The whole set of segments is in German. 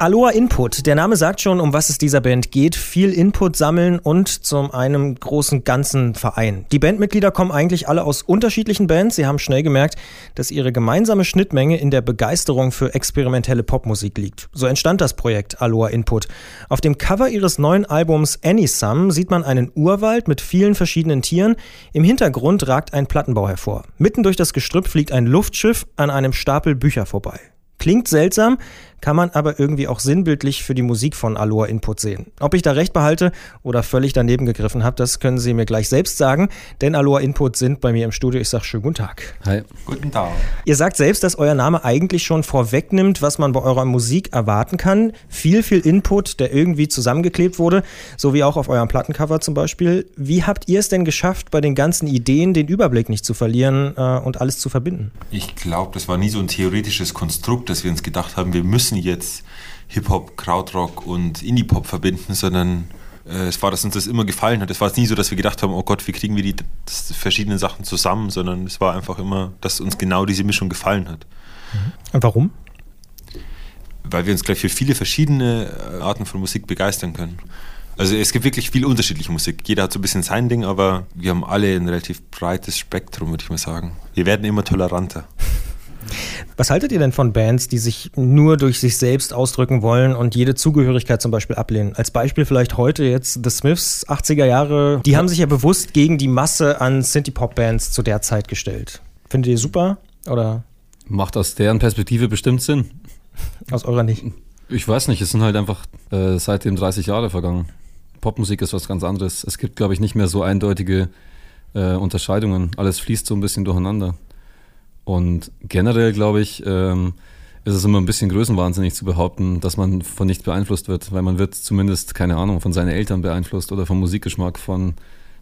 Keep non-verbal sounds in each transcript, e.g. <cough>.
Aloha Input. Der Name sagt schon, um was es dieser Band geht. Viel Input sammeln und zum einem großen ganzen Verein. Die Bandmitglieder kommen eigentlich alle aus unterschiedlichen Bands. Sie haben schnell gemerkt, dass ihre gemeinsame Schnittmenge in der Begeisterung für experimentelle Popmusik liegt. So entstand das Projekt Aloha Input. Auf dem Cover ihres neuen Albums Any sieht man einen Urwald mit vielen verschiedenen Tieren. Im Hintergrund ragt ein Plattenbau hervor. Mitten durch das Gestrüpp fliegt ein Luftschiff an einem Stapel Bücher vorbei. Klingt seltsam, kann man aber irgendwie auch sinnbildlich für die Musik von Aloha Input sehen. Ob ich da recht behalte oder völlig daneben gegriffen habe, das können Sie mir gleich selbst sagen, denn Aloha Input sind bei mir im Studio. Ich sage schönen guten Tag. Hi. Guten Tag. Ihr sagt selbst, dass euer Name eigentlich schon vorwegnimmt, was man bei eurer Musik erwarten kann. Viel, viel Input, der irgendwie zusammengeklebt wurde, so wie auch auf eurem Plattencover zum Beispiel. Wie habt ihr es denn geschafft, bei den ganzen Ideen den Überblick nicht zu verlieren äh, und alles zu verbinden? Ich glaube, das war nie so ein theoretisches Konstrukt, dass wir uns gedacht haben, wir müssen jetzt Hip-Hop, Krautrock und Indie-Pop verbinden, sondern äh, es war, dass uns das immer gefallen hat. Es war jetzt nie so, dass wir gedacht haben, oh Gott, wie kriegen wir die verschiedenen Sachen zusammen, sondern es war einfach immer, dass uns genau diese Mischung gefallen hat. Und warum? Weil wir uns gleich für viele verschiedene äh, Arten von Musik begeistern können. Also es gibt wirklich viel unterschiedliche Musik. Jeder hat so ein bisschen sein Ding, aber wir haben alle ein relativ breites Spektrum, würde ich mal sagen. Wir werden immer toleranter. Was haltet ihr denn von Bands, die sich nur durch sich selbst ausdrücken wollen und jede Zugehörigkeit zum Beispiel ablehnen? Als Beispiel vielleicht heute jetzt The Smiths, 80er Jahre. Die haben sich ja bewusst gegen die Masse an Synthie-Pop-Bands zu der Zeit gestellt. Findet ihr super oder? Macht aus deren Perspektive bestimmt Sinn. Aus eurer nicht? Ich weiß nicht, es sind halt einfach äh, seitdem 30 Jahre vergangen. Popmusik ist was ganz anderes. Es gibt, glaube ich, nicht mehr so eindeutige äh, Unterscheidungen. Alles fließt so ein bisschen durcheinander. Und generell, glaube ich, ähm, ist es immer ein bisschen größenwahnsinnig zu behaupten, dass man von nichts beeinflusst wird, weil man wird zumindest, keine Ahnung, von seinen Eltern beeinflusst oder vom Musikgeschmack von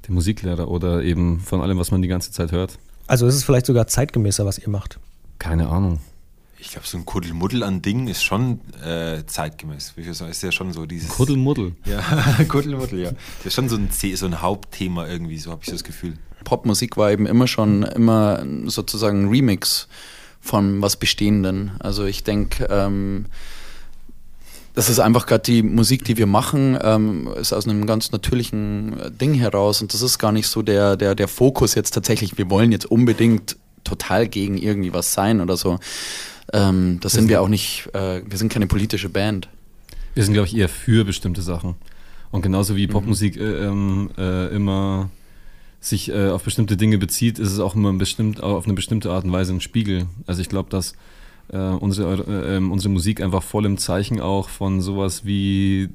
dem Musiklehrer oder eben von allem, was man die ganze Zeit hört. Also ist es vielleicht sogar zeitgemäßer, was ihr macht? Keine Ahnung. Ich glaube, so ein Kuddelmuddel an Dingen ist schon äh, zeitgemäß. Ist ja schon so dieses. Kuddelmuddel. Ja, <laughs> Kuddelmuddel, ja. Das ist schon so ein, so ein Hauptthema irgendwie, so habe ich das Gefühl. Popmusik war eben immer schon immer sozusagen ein Remix von was Bestehenden. Also ich denke, ähm, das ist einfach gerade die Musik, die wir machen, ähm, ist aus einem ganz natürlichen Ding heraus und das ist gar nicht so der, der, der Fokus jetzt tatsächlich, wir wollen jetzt unbedingt total gegen irgendwie was sein oder so. Ähm, das sind wir auch nicht, äh, wir sind keine politische Band. Wir sind, glaube ich, eher für bestimmte Sachen. Und genauso wie mhm. Popmusik äh, ähm, äh, immer sich äh, auf bestimmte Dinge bezieht, ist es auch immer bestimmt, auf eine bestimmte Art und Weise ein Spiegel. Also ich glaube, dass äh, unsere, äh, ähm, unsere Musik einfach voll im Zeichen auch von sowas wie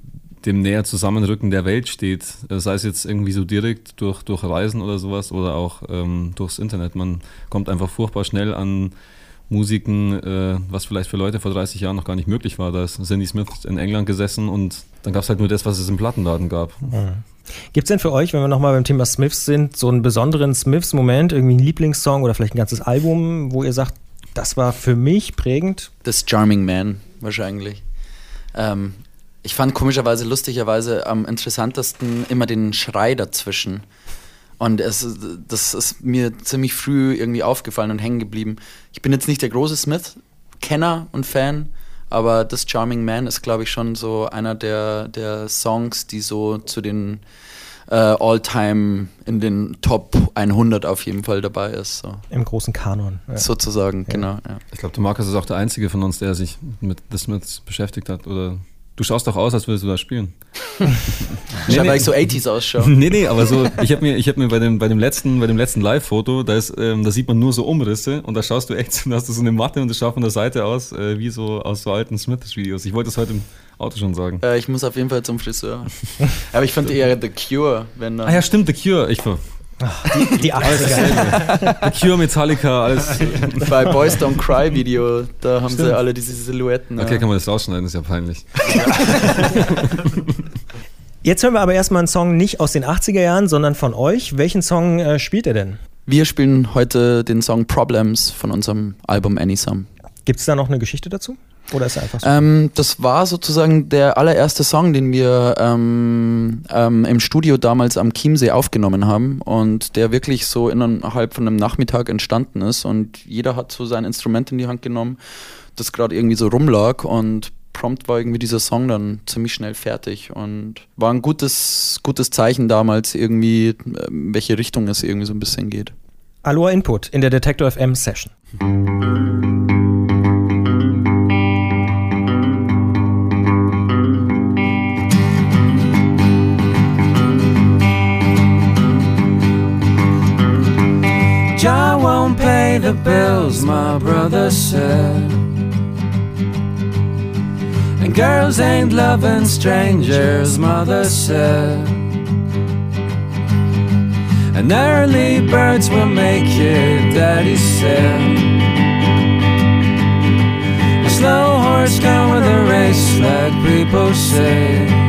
dem näher Zusammenrücken der Welt steht. Sei es jetzt irgendwie so direkt durch, durch Reisen oder sowas oder auch ähm, durchs Internet. Man kommt einfach furchtbar schnell an Musiken, äh, was vielleicht für Leute vor 30 Jahren noch gar nicht möglich war. Da ist Cindy Smith in England gesessen und dann gab es halt nur das, was es im Plattenladen gab. Mhm. Gibt es denn für euch, wenn wir nochmal beim Thema Smiths sind, so einen besonderen Smiths-Moment, irgendwie einen Lieblingssong oder vielleicht ein ganzes Album, wo ihr sagt, das war für mich prägend? Das Charming Man wahrscheinlich. Ähm, ich fand komischerweise, lustigerweise am interessantesten immer den Schrei dazwischen. Und es, das ist mir ziemlich früh irgendwie aufgefallen und hängen geblieben. Ich bin jetzt nicht der große Smith-Kenner und Fan, aber das Charming Man ist, glaube ich, schon so einer der, der Songs, die so zu den äh, All-Time in den Top 100 auf jeden Fall dabei ist. So. Im großen Kanon. Ja. Sozusagen, ja. genau. Ja. Ich glaube, der Markus ist auch der Einzige von uns, der sich mit The Smiths beschäftigt hat oder Du schaust doch aus, als würdest du da spielen. <laughs> nee, nee, weil ich so 80s ausschaue. Nee, nee, aber so, ich habe mir, ich hab mir bei dem, bei dem letzten, bei dem letzten Live-Foto, da, ähm, da sieht man nur so Umrisse und da schaust du echt, <laughs> da hast du so eine Matte und das schaut von der Seite aus, äh, wie so aus so alten Smiths-Videos. Ich wollte das heute im Auto schon sagen. Äh, ich muss auf jeden Fall zum Friseur. aber ich fand eher The Cure, wenn. Ah ja, stimmt, The Cure. Ich, die, die 80er. The Cure, Metallica, alles. Bei Boys Don't Cry Video, da haben Stimmt. sie alle diese Silhouetten. Okay, ja. kann man das rausschneiden, ist ja peinlich. <laughs> Jetzt hören wir aber erstmal einen Song nicht aus den 80er Jahren, sondern von euch. Welchen Song äh, spielt ihr denn? Wir spielen heute den Song Problems von unserem Album Any Some. Gibt es da noch eine Geschichte dazu? Oder ist er einfach so? Ähm, das war sozusagen der allererste Song, den wir ähm, ähm, im Studio damals am Chiemsee aufgenommen haben und der wirklich so innerhalb von einem Nachmittag entstanden ist und jeder hat so sein Instrument in die Hand genommen, das gerade irgendwie so rumlag und prompt war irgendwie dieser Song dann ziemlich schnell fertig und war ein gutes, gutes Zeichen damals irgendwie, äh, welche Richtung es irgendwie so ein bisschen geht. Aloha Input in der Detector FM Session. The bills, my brother said. And girls ain't loving strangers, mother said. And early birds will make you, daddy said. A slow horse with a race, like people say.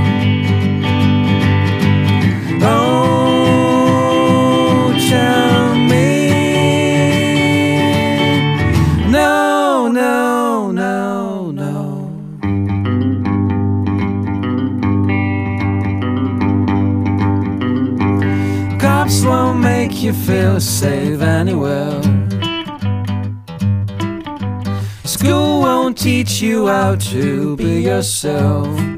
Cops won't make you feel safe anywhere. School won't teach you how to be yourself.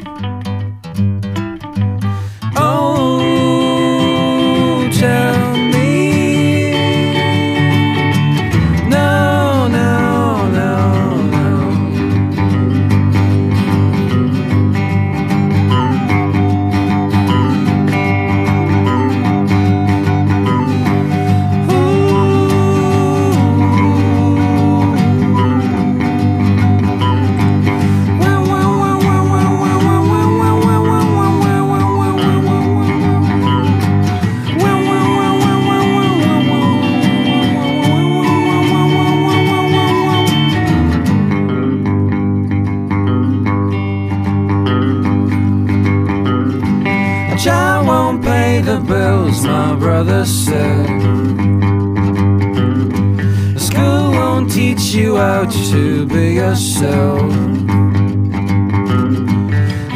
You out to be yourself.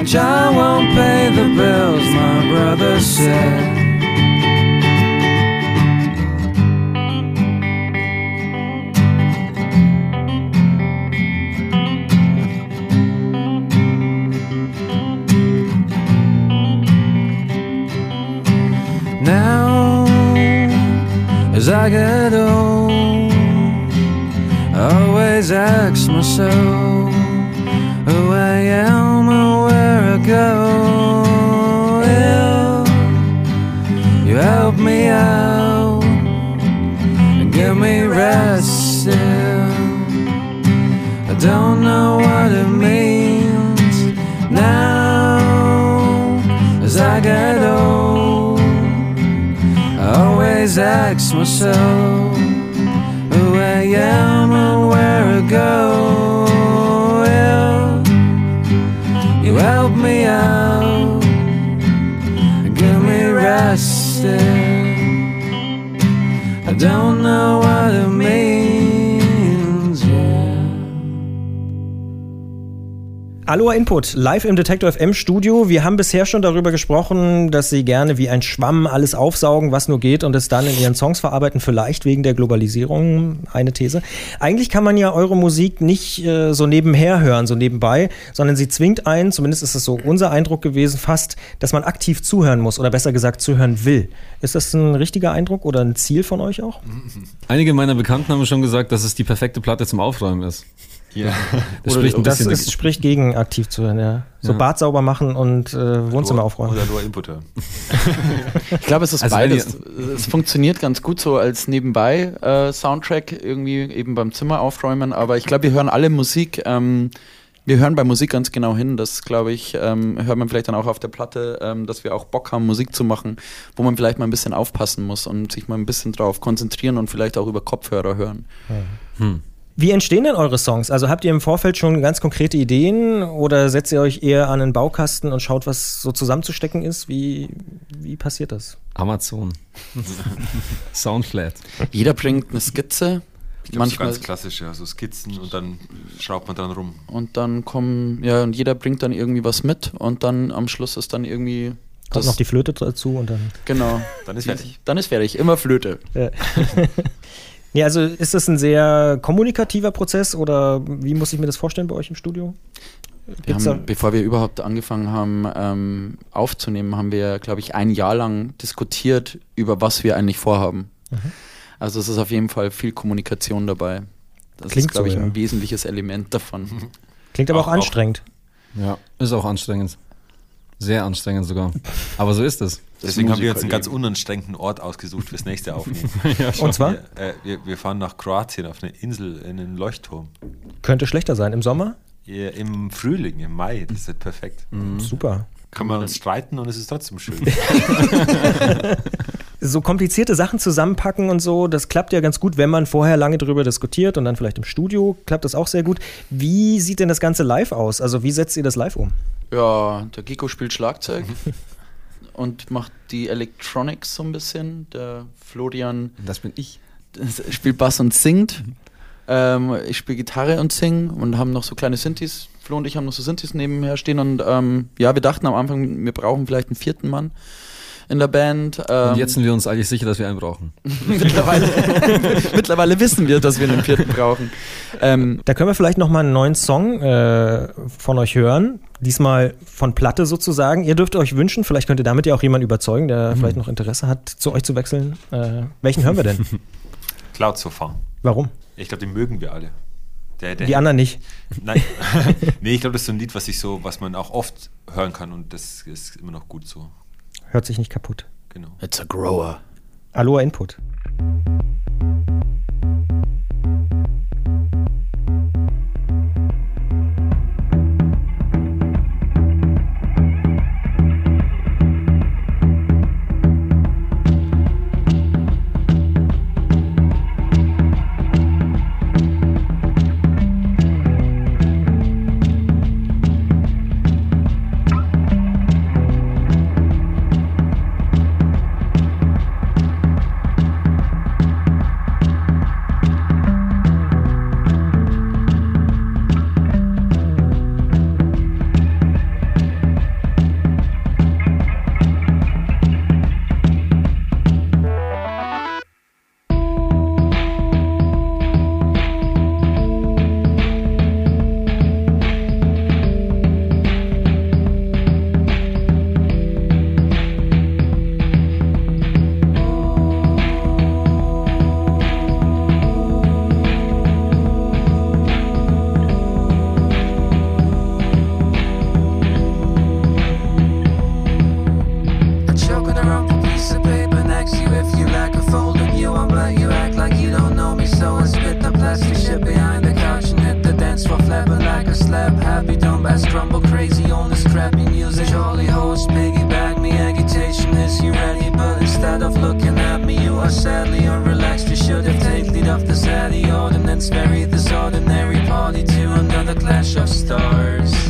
Jah won't pay the bills, my brother said. Now, as I get old, Always ask myself who I am and where I go. Will you help me out and give me rest? Still, I don't know what it means now as I get old. I always ask myself who I am Aloha Input, live im Detektor FM Studio. Wir haben bisher schon darüber gesprochen, dass Sie gerne wie ein Schwamm alles aufsaugen, was nur geht und es dann in Ihren Songs verarbeiten, vielleicht wegen der Globalisierung, eine These. Eigentlich kann man ja eure Musik nicht äh, so nebenher hören, so nebenbei, sondern sie zwingt einen, zumindest ist es so unser Eindruck gewesen, fast, dass man aktiv zuhören muss oder besser gesagt zuhören will. Ist das ein richtiger Eindruck oder ein Ziel von euch auch? Einige meiner Bekannten haben schon gesagt, dass es die perfekte Platte zum Aufräumen ist. Ja. Das Oder spricht ein das bisschen ist, spricht gegen aktiv zuhören, ja. So Ja. Bad sauber machen und äh, Wohnzimmer aufräumen. Oder nur Input haben. <laughs> Ich glaube, es ist Also beides. Es funktioniert ganz gut so als nebenbei äh, Soundtrack irgendwie eben beim Zimmer aufräumen, aber ich glaube, wir hören alle Musik. Ähm, wir hören bei Musik ganz genau hin. Das glaube ich, ähm, hört man vielleicht dann auch auf der Platte, ähm, dass wir auch Bock haben, Musik zu machen, wo man vielleicht mal ein bisschen aufpassen muss und sich mal ein bisschen drauf konzentrieren und vielleicht auch über Kopfhörer hören. Wie entstehen denn eure Songs? Also habt ihr im Vorfeld schon ganz konkrete Ideen oder setzt ihr euch eher an einen Baukasten und schaut, was so zusammenzustecken ist? Wie, wie passiert das? Amazon. <laughs> Soundflat. Jeder bringt eine Skizze. Ich glaub, so manchmal ganz klassisch, ja, so Skizzen und dann schraubt man dran rum. und dann kommen, ja, und jeder bringt dann irgendwie was mit und dann am Schluss ist dann irgendwie Kommt noch die Flöte dazu und dann. genau. Dann ist fertig. Dann ist fertig, immer Flöte. Ja. <laughs> <laughs> ja, also ist das ein sehr kommunikativer Prozess oder wie muss ich mir das vorstellen bei euch im Studio? Wir haben, bevor wir überhaupt angefangen haben ähm, aufzunehmen, haben wir, glaube ich, ein Jahr lang diskutiert, über was wir eigentlich vorhaben. Mhm. Also es ist auf jeden Fall viel Kommunikation dabei. Das Klingt ist, glaube so, ich, ja. ein wesentliches Element davon. Klingt aber auch, Auch- auch- anstrengend. Ja, ist auch anstrengend. Sehr anstrengend sogar. Aber so ist es. Deswegen haben wir jetzt einen ganz unanstrengenden Ort ausgesucht fürs nächste Aufnehmen. <laughs> Und zwar wir, äh, wir, wir fahren nach Kroatien auf eine Insel in einen Leuchtturm. könnte schlechter sein. Im Sommer? Ja, Im Frühling, im Mai, das ist perfekt. Super. Kann man uns streiten und es ist trotzdem schön. <laughs> So komplizierte Sachen zusammenpacken und so, das klappt ja ganz gut, wenn man vorher lange drüber diskutiert und dann vielleicht im Studio klappt das auch sehr gut. Wie sieht denn das Ganze live aus? Also wie setzt ihr das live um? Ja, der Giko spielt Schlagzeug <laughs> und macht die Electronics so ein bisschen. Der Florian Das bin ich. <laughs> spielt Bass und singt. Ähm, ich spiele Gitarre und sing und haben noch so kleine Synthes. Flo und ich haben noch so Synthes nebenher stehen und ähm, ja, wir dachten am Anfang, wir brauchen vielleicht einen vierten Mann in der Band. Ähm, Und jetzt sind wir uns eigentlich sicher, dass wir einen brauchen. <laughs> mittlerweile, <laughs> mittlerweile wissen wir, dass wir einen vierten brauchen. Ähm, Da können wir vielleicht noch mal einen neuen Song äh, von euch hören. Diesmal von Platte sozusagen. Ihr dürft euch wünschen, vielleicht könnt ihr damit ja auch jemanden überzeugen, der vielleicht noch Interesse hat, zu euch zu wechseln. Äh, welchen hören wir denn? <laughs> Cloud Sofa. Warum? Ich glaube, den mögen wir alle. Der, der Die anderen nicht. Nein. nee, ich glaube, das ist so ein Lied, was ich so, was man auch oft hören kann und das ist immer noch gut so. Hört sich nicht kaputt. Genau. it's a grower. Aloha Input. Ordinance very this ordinary party to another clash of stars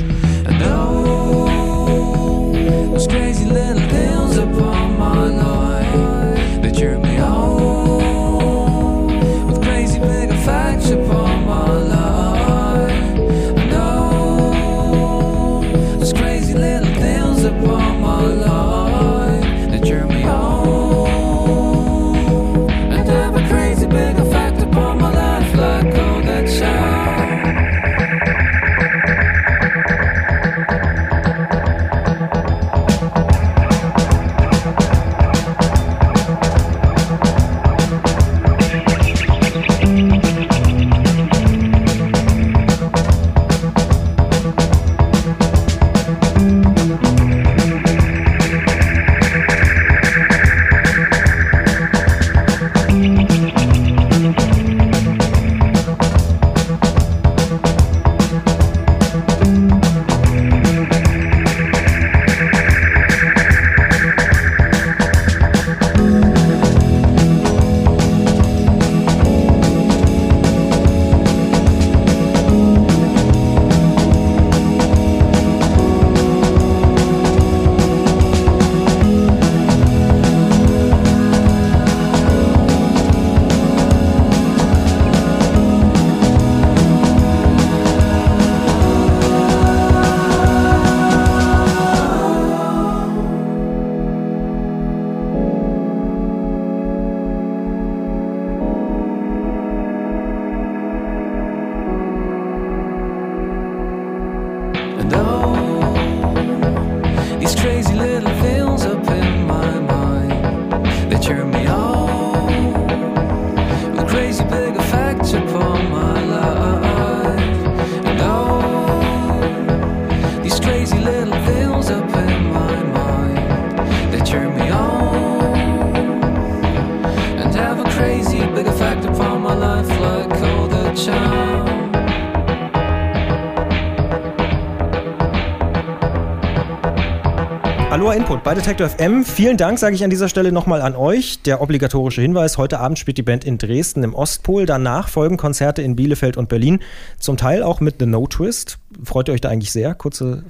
Aloha Input bei Detektor FM. Vielen Dank, sage ich an dieser Stelle nochmal an euch. Der obligatorische Hinweis, heute Abend spielt die Band in Dresden im Ostpol. Danach folgen Konzerte in Bielefeld und Berlin. Zum Teil auch mit The No Twist. Freut ihr euch da eigentlich sehr? Kurze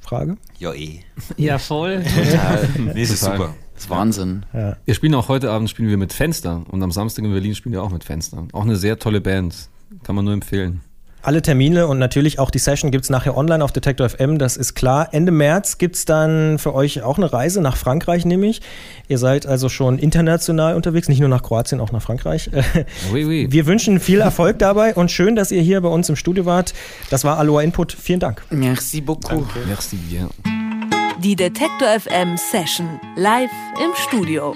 Frage. Ja, eh. Ja, voll. <laughs> Total. Nee, es ist Total. super. Das ist Wahnsinn. Wir spielen auch heute Abend spielen wir mit Fenster und am Samstag in Berlin spielen wir auch mit Fenster. Auch eine sehr tolle Band. Kann man nur empfehlen. Alle Termine und natürlich auch die Session gibt es nachher online auf Detektor FM, das ist klar. Ende März gibt es dann für euch auch eine Reise nach Frankreich, nämlich. Ihr seid also schon international unterwegs, nicht nur nach Kroatien, auch nach Frankreich. <laughs> Oui, oui. Wir wünschen viel Erfolg dabei und schön, dass ihr hier bei uns im Studio wart. Das war Aloha Input. Vielen Dank. Merci beaucoup. Merci bien. Die Detektor FM Session live im Studio.